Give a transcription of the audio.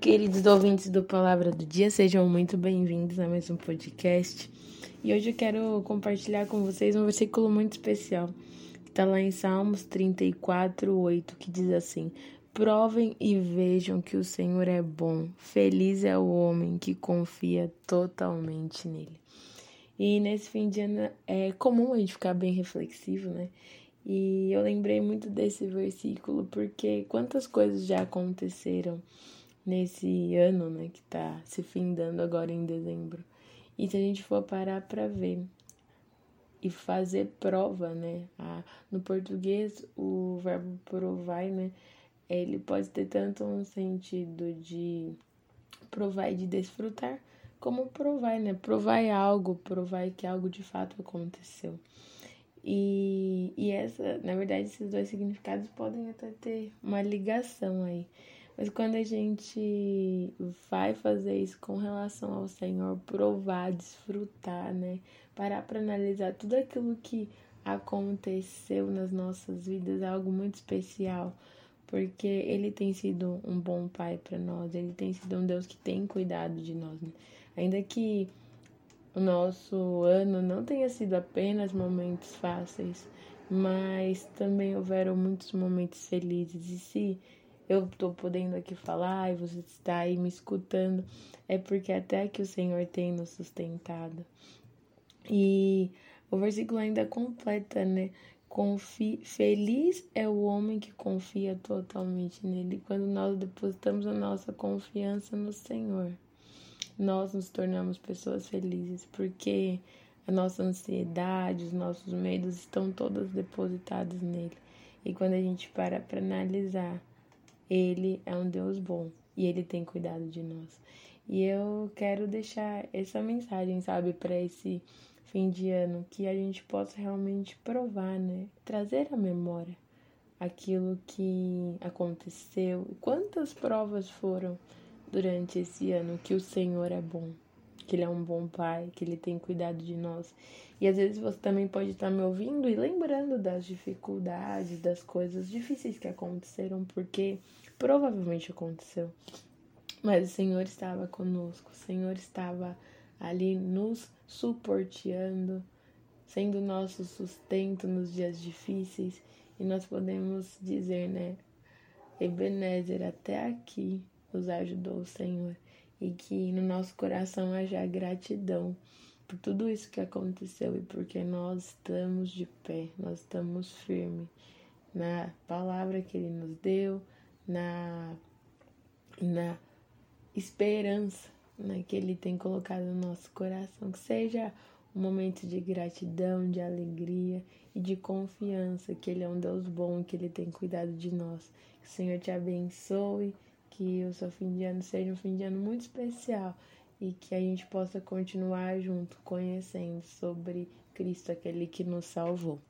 queridos ouvintes do Palavra do Dia, sejam muito bem-vindos a mais um podcast. E hoje eu quero compartilhar com vocês um versículo muito especial, que está lá em Salmos 34, 8, que diz assim: Provem e vejam que o Senhor é bom, feliz é o homem que confia totalmente nele. E nesse fim de ano é comum a gente ficar bem reflexivo, né? E eu lembrei muito desse versículo porque quantas coisas já aconteceram nesse ano, né, que tá se findando agora em dezembro. E se a gente for parar para ver e fazer prova, né, a, no português o verbo provar, né, ele pode ter tanto um sentido de provar e de desfrutar, como provar, né, provar algo, provar que algo de fato aconteceu. E, e essa, na verdade, esses dois significados podem até ter uma ligação aí. Mas quando a gente vai fazer isso com relação ao Senhor, provar, desfrutar, né? Parar para analisar tudo aquilo que aconteceu nas nossas vidas é algo muito especial, porque Ele tem sido um bom Pai para nós, Ele tem sido um Deus que tem cuidado de nós. Né? Ainda que o nosso ano não tenha sido apenas momentos fáceis, mas também houveram muitos momentos felizes. E se eu estou podendo aqui falar e você está aí me escutando, é porque até que o Senhor tem nos sustentado. E o versículo ainda completa, né? Confi... Feliz é o homem que confia totalmente nele. Quando nós depositamos a nossa confiança no Senhor nós nos tornamos pessoas felizes, porque a nossa ansiedade, os nossos medos estão todos depositados nele. E quando a gente para para analisar, ele é um Deus bom e ele tem cuidado de nós. E eu quero deixar essa mensagem, sabe, para esse fim de ano, que a gente possa realmente provar, né? Trazer à memória aquilo que aconteceu, quantas provas foram durante esse ano que o Senhor é bom, que Ele é um bom Pai, que Ele tem cuidado de nós. E às vezes você também pode estar me ouvindo e lembrando das dificuldades, das coisas difíceis que aconteceram, porque provavelmente aconteceu. Mas o Senhor estava conosco, o Senhor estava ali nos suporteando, sendo nosso sustento nos dias difíceis. E nós podemos dizer, né? Ebenezer, até aqui nos ajudou o Senhor e que no nosso coração haja gratidão por tudo isso que aconteceu e porque nós estamos de pé, nós estamos firmes na palavra que Ele nos deu, na, na esperança né, que Ele tem colocado no nosso coração. Que seja um momento de gratidão, de alegria e de confiança que Ele é um Deus bom que Ele tem cuidado de nós. Que o Senhor te abençoe que o seu fim de ano seja um fim de ano muito especial e que a gente possa continuar junto conhecendo sobre Cristo, aquele que nos salvou.